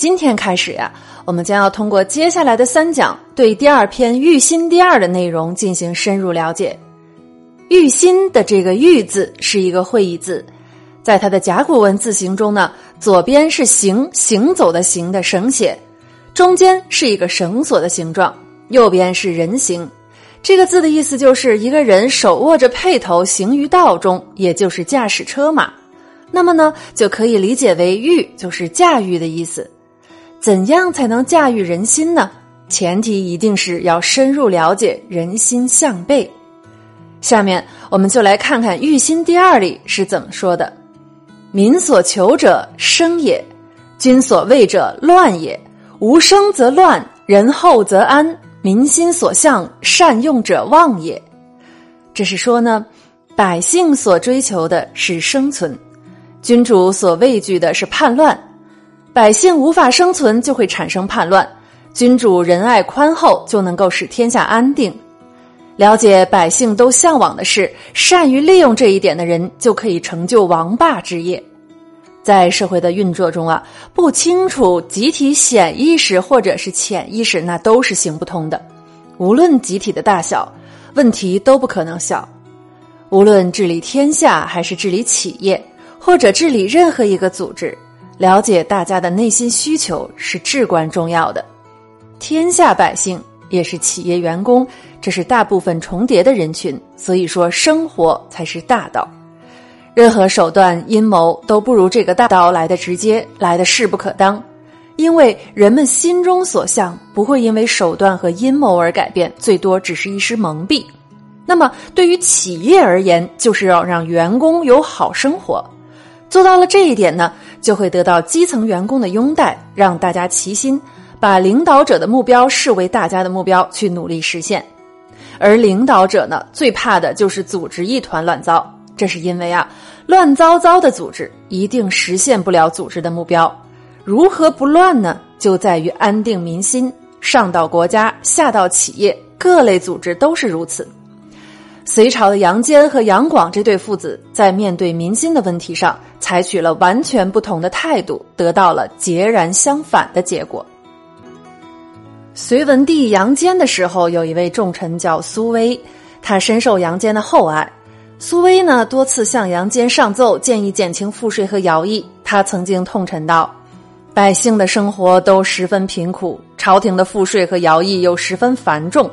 今天开始呀，我们将要通过接下来的三讲，对第二篇《玉心第二》的内容进行深入了解。玉心的这个“玉”字是一个会意字，在它的甲骨文字形中呢，左边是行行走的行的绳写，中间是一个绳索的形状，右边是人形。这个字的意思就是一个人手握着辔头行于道中，也就是驾驶车马。那么呢，就可以理解为“御”就是驾驭的意思。怎样才能驾驭人心呢？前提一定是要深入了解人心向背。下面我们就来看看《玉心第二》里是怎么说的：“民所求者生也，君所畏者乱也。无生则乱，人后则安。民心所向，善用者旺也。”这是说呢，百姓所追求的是生存。君主所畏惧的是叛乱，百姓无法生存就会产生叛乱。君主仁爱宽厚就能够使天下安定。了解百姓都向往的事，善于利用这一点的人，就可以成就王霸之业。在社会的运作中啊，不清楚集体显意识或者是潜意识，那都是行不通的。无论集体的大小，问题都不可能小。无论治理天下还是治理企业。或者治理任何一个组织，了解大家的内心需求是至关重要的。天下百姓也是企业员工，这是大部分重叠的人群，所以说生活才是大道。任何手段阴谋都不如这个大道来的直接，来的势不可当。因为人们心中所向不会因为手段和阴谋而改变，最多只是一时蒙蔽。那么对于企业而言，就是要让员工有好生活。做到了这一点呢，就会得到基层员工的拥戴，让大家齐心把领导者的目标视为大家的目标，去努力实现。而领导者呢，最怕的就是组织一团乱糟，这是因为啊，乱糟糟的组织一定实现不了组织的目标。如何不乱呢？就在于安定民心，上到国家，下到企业，各类组织都是如此。隋朝的杨坚和杨广这对父子，在面对民心的问题上，采取了完全不同的态度，得到了截然相反的结果。隋文帝杨坚的时候，有一位重臣叫苏威，他深受杨坚的厚爱。苏威呢，多次向杨坚上奏，建议减轻赋税和徭役。他曾经痛陈道：“百姓的生活都十分贫苦，朝廷的赋税和徭役又十分繁重，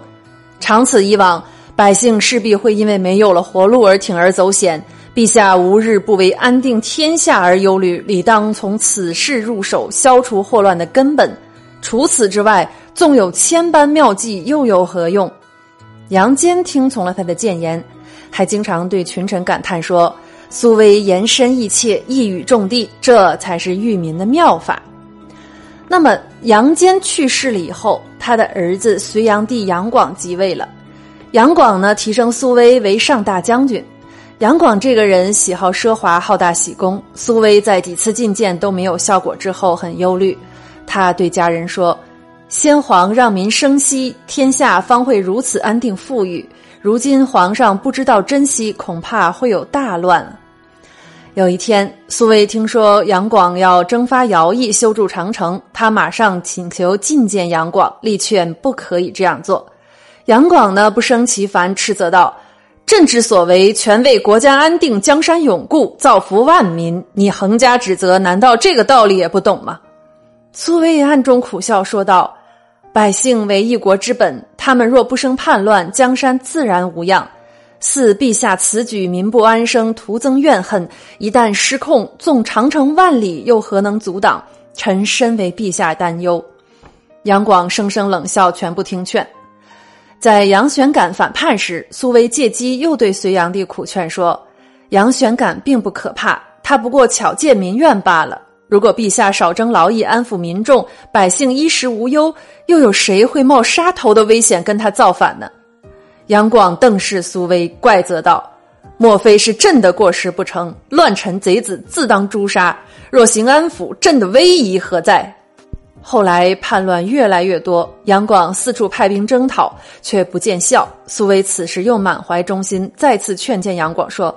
长此以往。”百姓势必会因为没有了活路而铤而走险，陛下无日不为安定天下而忧虑，理当从此事入手，消除祸乱的根本。除此之外，纵有千般妙计，又有何用？杨坚听从了他的谏言，还经常对群臣感叹说：“苏威言深意切，一语中的，这才是育民的妙法。”那么，杨坚去世了以后，他的儿子隋炀帝杨广即位了。杨广呢，提升苏威为上大将军。杨广这个人喜好奢华，好大喜功。苏威在几次觐见都没有效果之后，很忧虑。他对家人说：“先皇让民生息，天下方会如此安定富裕。如今皇上不知道珍惜，恐怕会有大乱。”有一天，苏威听说杨广要征发徭役，修筑长城，他马上请求觐见杨广，力劝不可以这样做。杨广呢不生其烦，斥责道：“朕之所为，全为国家安定、江山永固、造福万民。你横加指责，难道这个道理也不懂吗？”苏威暗中苦笑说道：“百姓为一国之本，他们若不生叛乱，江山自然无恙。似陛下此举，民不安生，徒增怨恨。一旦失控，纵长城万里，又何能阻挡？臣深为陛下担忧。”杨广声声冷笑，全不听劝。在杨玄感反叛时，苏威借机又对隋炀帝苦劝说：“杨玄感并不可怕，他不过巧借民怨罢了。如果陛下少征劳役，安抚民众，百姓衣食无忧，又有谁会冒杀头的危险跟他造反呢？”杨广瞪视苏威，怪责道：“莫非是朕的过失不成？乱臣贼子自当诛杀。若行安抚，朕的威仪何在？”后来叛乱越来越多，杨广四处派兵征讨，却不见效。苏威此时又满怀忠心，再次劝谏杨广说：“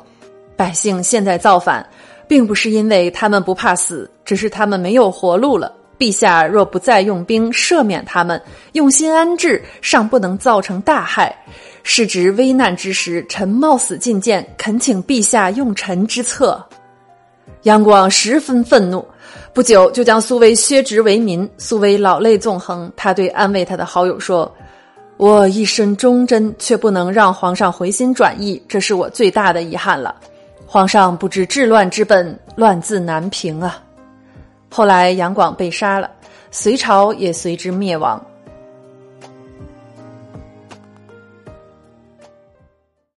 百姓现在造反，并不是因为他们不怕死，只是他们没有活路了。陛下若不再用兵赦免他们，用心安置，尚不能造成大害。是值危难之时，臣冒死进谏，恳请陛下用臣之策。杨广十分愤怒，不久就将苏威削职为民。苏威老泪纵横，他对安慰他的好友说：“我一身忠贞，却不能让皇上回心转意，这是我最大的遗憾了。皇上不知治乱之本，乱自难平啊。”后来杨广被杀了，隋朝也随之灭亡。